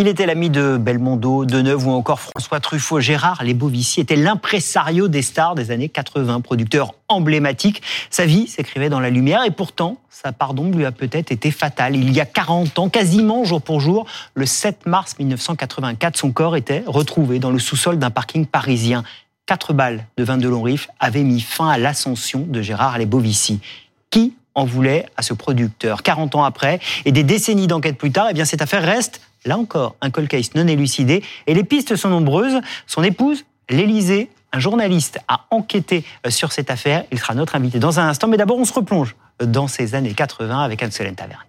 Il était l'ami de Belmondo, Deneuve ou encore François Truffaut. Gérard Lebovici était l'impresario des stars des années 80, producteur emblématique. Sa vie s'écrivait dans la lumière et pourtant, sa part d'ombre lui a peut-être été fatale. Il y a 40 ans, quasiment jour pour jour, le 7 mars 1984, son corps était retrouvé dans le sous-sol d'un parking parisien. Quatre balles de vin de long rif avaient mis fin à l'ascension de Gérard Lebovici. Qui en voulait à ce producteur? 40 ans après et des décennies d'enquête plus tard, eh bien cette affaire reste Là encore, un cold non élucidé. Et les pistes sont nombreuses. Son épouse, l'Élysée, un journaliste, a enquêté euh, sur cette affaire. Il sera notre invité dans un instant. Mais d'abord, on se replonge dans ces années 80 avec Anne-Solène Tavernier.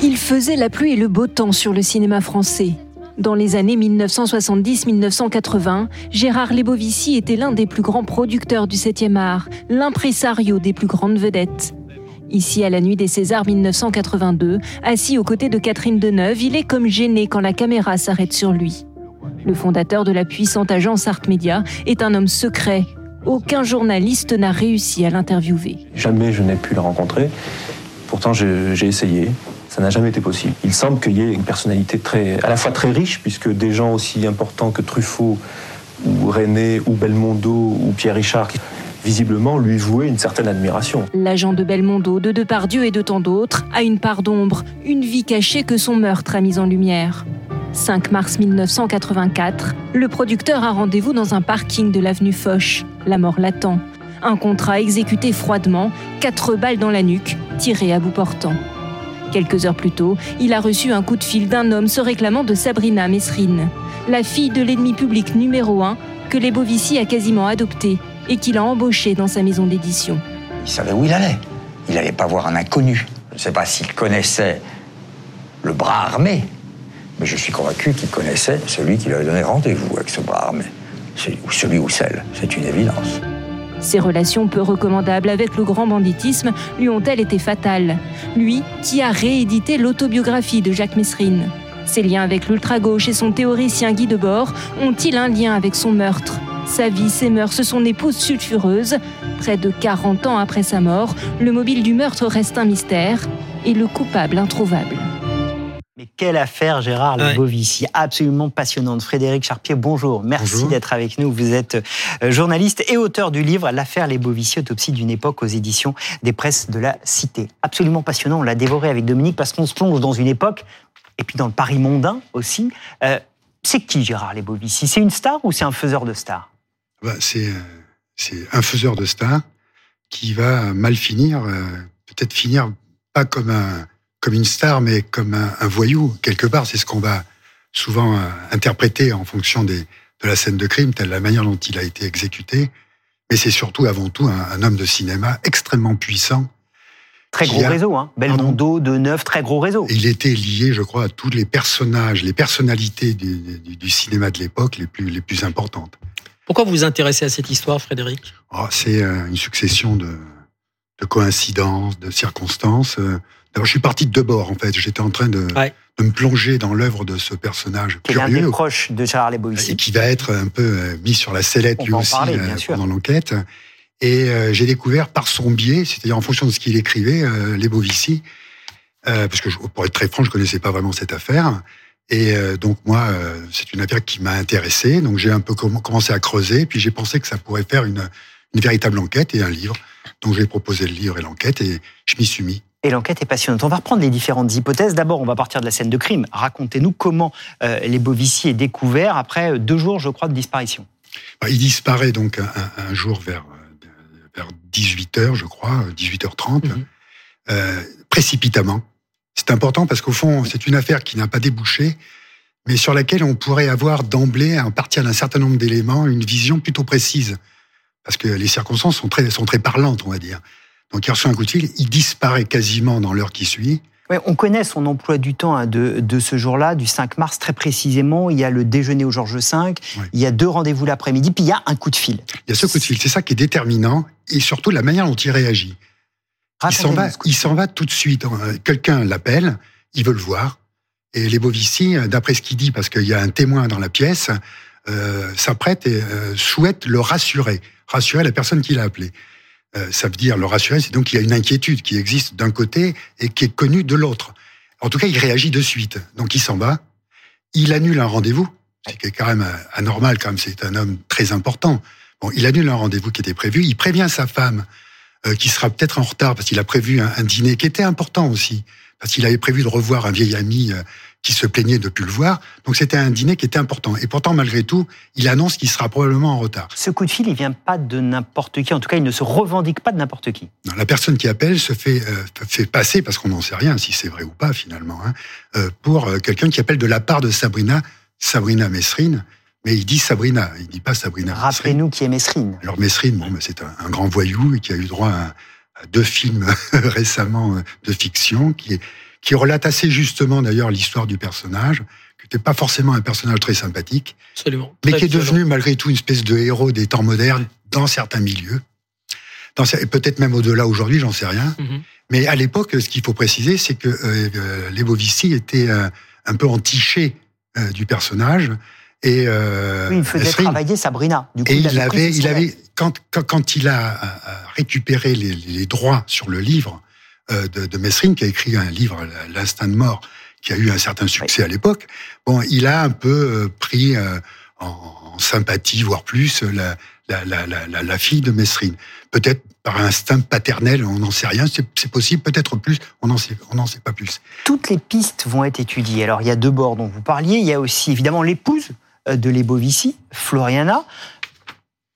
Il faisait la pluie et le beau temps sur le cinéma français. Dans les années 1970-1980, Gérard Lebovici était l'un des plus grands producteurs du 7e art, l'impresario des plus grandes vedettes. Ici, à la nuit des Césars 1982, assis aux côtés de Catherine Deneuve, il est comme gêné quand la caméra s'arrête sur lui. Le fondateur de la puissante agence Art Media est un homme secret. Aucun journaliste n'a réussi à l'interviewer. Jamais je n'ai pu le rencontrer. Pourtant, j'ai essayé. Ça n'a jamais été possible. Il semble qu'il y ait une personnalité très, à la fois très riche, puisque des gens aussi importants que Truffaut, ou René, ou Belmondo, ou Pierre Richard, visiblement lui vouer une certaine admiration. L'agent de Belmondo, de Depardieu et de tant d'autres a une part d'ombre, une vie cachée que son meurtre a mise en lumière. 5 mars 1984, le producteur a rendez-vous dans un parking de l'avenue Foch. La mort l'attend. Un contrat exécuté froidement, quatre balles dans la nuque, tirées à bout portant. Quelques heures plus tôt, il a reçu un coup de fil d'un homme se réclamant de Sabrina Mesrine, la fille de l'ennemi public numéro un que les Bovici a quasiment adopté et qu'il a embauché dans sa maison d'édition. Il savait où il allait. Il n'allait pas voir un inconnu. Je ne sais pas s'il connaissait le bras armé, mais je suis convaincu qu'il connaissait celui qui lui avait donné rendez-vous avec ce bras armé. Ou celui ou celle, c'est une évidence. Ses relations peu recommandables avec le grand banditisme lui ont-elles été fatales Lui qui a réédité l'autobiographie de Jacques Messrine. Ses liens avec l'ultra-gauche et son théoricien Guy Debord ont-ils un lien avec son meurtre sa vie, ses mœurs, son épouse sulfureuse. Près de 40 ans après sa mort, le mobile du meurtre reste un mystère et le coupable introuvable. Mais quelle affaire, Gérard Lebovici, absolument passionnante. Frédéric Charpier, bonjour. Merci d'être avec nous. Vous êtes euh, journaliste et auteur du livre L'affaire Lebovici, autopsie d'une époque aux éditions des presses de la Cité. Absolument passionnant. On l'a dévoré avec Dominique parce qu'on se plonge dans une époque, et puis dans le Paris mondain aussi. Euh, c'est qui Gérard Lebovici C'est une star ou c'est un faiseur de stars? Bah, c'est un faiseur de stars qui va mal finir, euh, peut-être finir pas comme un comme une star, mais comme un, voyou quelque part. C'est ce qu'on va souvent euh, interpréter en fonction des, de la scène de crime, telle la manière dont il a été exécuté. Mais c'est surtout, avant tout, un, homme de cinéma extrêmement puissant. Très gros réseau, hein. Belmondo, De Neuf, très gros réseau. Il était lié, je crois, à tous les personnages, les personnalités du, du, du cinéma de l'époque les plus, les plus importantes. Pourquoi vous vous intéressez à cette histoire, Frédéric? Oh, C'est euh, une succession de, de, coïncidences, de circonstances. Euh. D'abord, je suis parti de Debord, en fait. J'étais en train de, de, me plonger dans l'œuvre de ce personnage qui curieux. Est un des proches de Charles Lebovici. Et qui va être un peu euh, mis sur la sellette, lui aussi, pendant l'enquête. Et j'ai découvert par son biais, c'est-à-dire en fonction de ce qu'il écrivait, euh, Lebovici, parce que pour être très franc, je connaissais pas vraiment cette affaire. Et euh, donc moi, euh, c'est une affaire qui m'a intéressé. Donc j'ai un peu commencé à creuser, puis j'ai pensé que ça pourrait faire une, une véritable enquête et un livre. Donc j'ai proposé le livre et l'enquête et je m'y suis mis. Et l'enquête est passionnante. On va reprendre les différentes hypothèses. D'abord, on va partir de la scène de crime. Racontez-nous comment euh, les Bovici est découvert après deux jours, je crois, de disparition. Bah, il disparaît donc un, un jour vers, vers 18h, je crois, 18h30, mhm. euh, précipitamment. C'est important parce qu'au fond, c'est une affaire qui n'a pas débouché, mais sur laquelle on pourrait avoir d'emblée, à partir d'un certain nombre d'éléments, une vision plutôt précise. Parce que les circonstances sont très, sont très parlantes, on va dire. Donc il reçoit un coup de fil, il disparaît quasiment dans l'heure qui suit. on connaît son emploi du temps hein, de, de, ce jour-là, du 5 mars très précisément. Il y a le déjeuner au Georges V, il y a deux rendez-vous l'après-midi, puis il y a un coup de fil. Il y a ce coup de fil, c'est ça qui est déterminant, et surtout la manière dont il réagit. Il s'en va, il s'en va tout de suite. Hein. Quelqu'un l'appelle, il veut le voir. Et les Bovici, d'après ce qu'il dit, parce qu'il y a un témoin dans la pièce, euh, s'apprête et euh, souhaite le rassurer, rassurer la personne qui l'a appelé. Euh, ça veut dire le rassurer, c'est donc qu'il y a une inquiétude qui existe d'un côté et qui est connue de l'autre. En tout cas, il réagit de suite. Donc il s'en va, il annule un rendez-vous, ce qui est quand même euh, anormal, quand même, c'est un homme très important. Bon, il annule un rendez-vous qui était prévu, il prévient sa femme euh, qui sera peut-être en retard parce qu'il a prévu un, dîner qui était important aussi, parce qu'il avait prévu de revoir un vieil ami qui se plaignait de plus le voir. Donc c'était un dîner qui était important. Et pourtant, malgré tout, il annonce qu'il sera probablement en retard. Ce coup de fil, il vient pas de n'importe qui. En tout cas, il ne se revendique pas de n'importe qui. la personne qui appelle se fait, euh, fait passer, parce qu'on n'en sait rien si c'est vrai ou pas finalement, hein, euh, pour euh, quelqu'un qui appelle de la part de Sabrina, Sabrina Mesrine. Mais il dit Sabrina, il dit pas Sabrina. Rappelez-nous qui est Mesrine. Alors Mesrine, bon, c'est un, grand voyou et qui a eu droit à, à deux films récemment de fiction, qui est qui relate assez justement d'ailleurs l'histoire du personnage, qui n'était pas forcément un personnage très sympathique, Absolument. mais qui est devenu malgré tout une espèce de héros des temps modernes dans certains milieux, dans, et peut-être même au-delà aujourd'hui, j'en sais rien. Mhm. Mais à l'époque, ce qu'il faut préciser, c'est que euh, euh les Bovici étaient euh, un peu entichés euh, du personnage. Et euh, oui, il faisait travailler Sabrina. Du coup, et il, avait, il avait, quand, quand, quand, il a récupéré les, les, droits sur le livre, de, de Messrine, qui a écrit un livre, L'instinct de mort, qui a eu un certain succès à l'époque. Bon, il a un peu euh, pris euh, en, sympathie, voire plus, la, la, la, la fille de Messrine. Peut-être par instinct paternel, on n'en sait rien, c'est possible, peut-être plus, on n'en sait, on sait pas plus. Toutes les pistes vont être étudiées. Alors, il y a deux bords dont vous parliez, il y a aussi évidemment l'épouse de Lebovici, Floriana.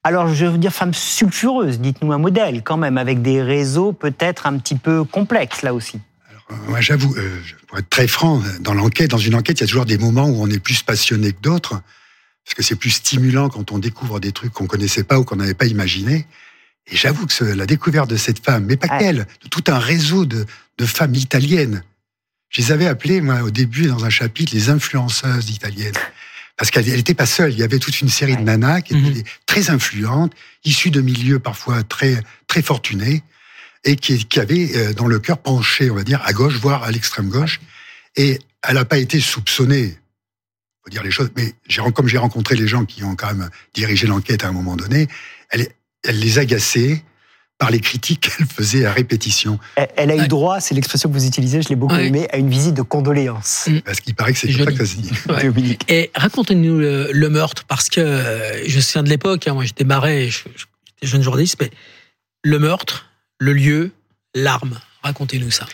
Alors, je veux dire femme sulfureuse, dites-nous un modèle quand même, avec des réseaux peut-être un petit peu complexes là aussi. Alors, moi, j'avoue, euh, pour être très franc, dans l'enquête, dans une enquête, il y a toujours des moments où on est plus passionné que d'autres, parce que c'est plus stimulant quand on découvre des trucs qu'on connaissait pas ou qu'on n'avait pas imaginé. Et j'avoue que la découverte de cette femme, mais pas qu'elle, de tout un réseau de, de femmes italiennes. Je les avais appelées, moi, au début, dans un chapitre, les influenceuses italiennes parce qu'elle n'était pas seule. Il y avait toute une série de nanas qui étaient mhm. très influentes, issues de milieux parfois très très fortunés, et qui, qui avaient euh, dans le cœur penché, on va dire, à gauche, voire à l'extrême gauche. Et elle n'a pas été soupçonnée, faut dire les choses, mais comme j'ai rencontré les gens qui ont quand même dirigé l'enquête à un moment donné, elle, elle les agaçait, par les critiques qu'elle faisait à répétition. Elle, a eu droit, c'est l'expression que vous utilisez, je l'ai beaucoup aimé, à une visite de condoléances. Mm. Parce qu'il paraît que c'est ça que ça dit. Et racontez-nous le, meurtre, parce que euh, je suis de l'époque, hein, moi j'étais marré, j'étais jeune journaliste, mais le meurtre, le lieu, l'arme, racontez-nous ça.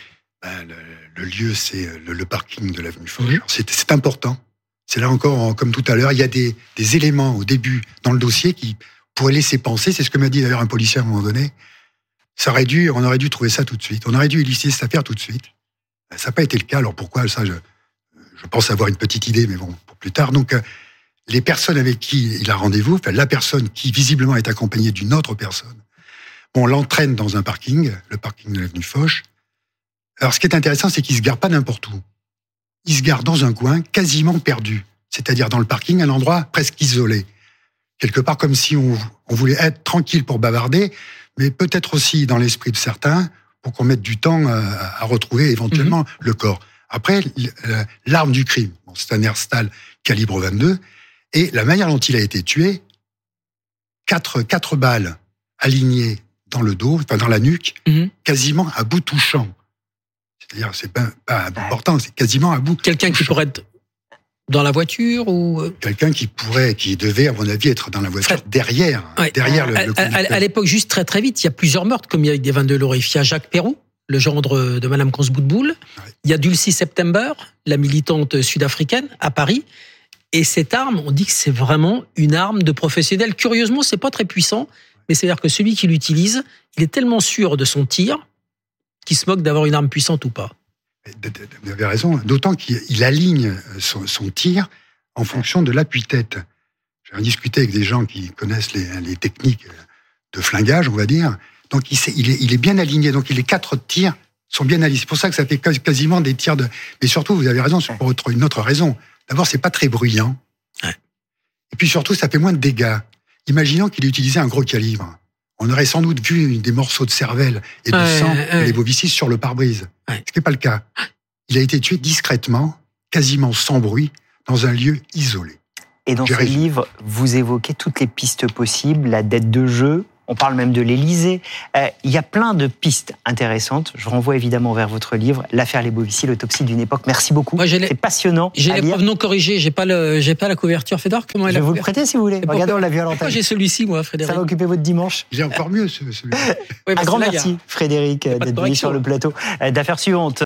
Ben, le, lieu, c'est le, parking de l'avenue Foch. Mm. C'est important. C'est là encore, comme tout à l'heure, il y a des, des éléments au début dans le dossier qui pourraient laisser penser, c'est ce que m'a dit d'ailleurs un policier à un moment donné, ça aurait dû, on aurait dû trouver ça tout de suite. On aurait dû élucider cette affaire tout de suite. Ça n'a pas été le cas. Alors pourquoi? Ça je, je, pense avoir une petite idée, mais bon, pour plus tard. Donc, euh, les personnes avec qui il a rendez-vous, enfin, la personne qui visiblement est accompagnée d'une autre personne, on l'entraîne dans un parking, le parking de l'avenue Foch. Alors, ce qui est intéressant, c'est qu'il se gare pas n'importe où. Il se gare dans un coin quasiment perdu, c'est-à-dire dans le parking, un endroit presque isolé. Quelque part comme si on voulait être tranquille pour bavarder, mais peut-être aussi dans l'esprit de certains pour qu'on mette du temps à, retrouver éventuellement mhm. le corps. Après, l'arme du crime, c'est un Herstal calibre 22, et la manière dont il a été tué, quatre, quatre balles alignées dans le dos, enfin dans la nuque, mhm. quasiment à bout touchant. C'est-à-dire, c'est pas, pas important, c'est quasiment à bout. Quelqu'un qui pourrait être dans la voiture ou euh quelqu'un qui pourrait, qui devait à mon avis être dans la voiture derrière, derrière le, À, l'époque, juste très très vite, il y a plusieurs meurtres commis avec des de l'orif. Il y a Jacques Perrou, le gendre de Madame Consboutboul. Il y a Dulcie September, la militante sud-africaine à Paris. Et cette arme, on dit que c'est vraiment une arme de professionnel. Curieusement, c'est pas très puissant, mais c'est-à-dire que celui qui l'utilise, il est tellement sûr de son tir qu'il se moque d'avoir une arme puissante ou pas. Vous avez raison, d'autant qu'il aligne son, tir en fonction de l'appui-tête. J'ai discuté avec des gens qui connaissent les, techniques de flingage, on va dire. Donc il, est, il, est, bien aligné. Donc les quatre tirs sont bien alignés. C'est pour ça que ça fait quasiment des tirs de. Mais surtout, vous avez raison, c'est pour une autre raison. D'abord, c'est pas très bruyant. Et puis surtout, ça fait moins de dégâts. Imaginons qu'il ait utilisé un gros calibre on aurait sans doute vu des morceaux de cervelle et de sang et des bovicis sur le pare-brise. Ce n'est pas le cas. Il a été tué discrètement, quasiment sans bruit, dans un lieu isolé. Et dans ce livre, vous évoquez toutes les pistes possibles, la dette de jeu, on parle même de l'Élysée. Euh, il y a plein de pistes intéressantes. Je renvoie évidemment vers votre livre, L'affaire Lebovici, l'autopsie d'une époque. Merci beaucoup. C'est passionnant. J'ai les preuves non corrigées. J'ai pas le, j'ai pas la couverture. Fédor, comment elle Je vais vous le prêter si vous voulez. Regardez, on l'a vu à l'antenne. J'ai celui-ci, moi, Frédéric. Ça va occuper votre dimanche. J'ai encore mieux celui. Un grand merci, Frédéric, d'être venu sur le plateau. Euh, d'affaires suivantes.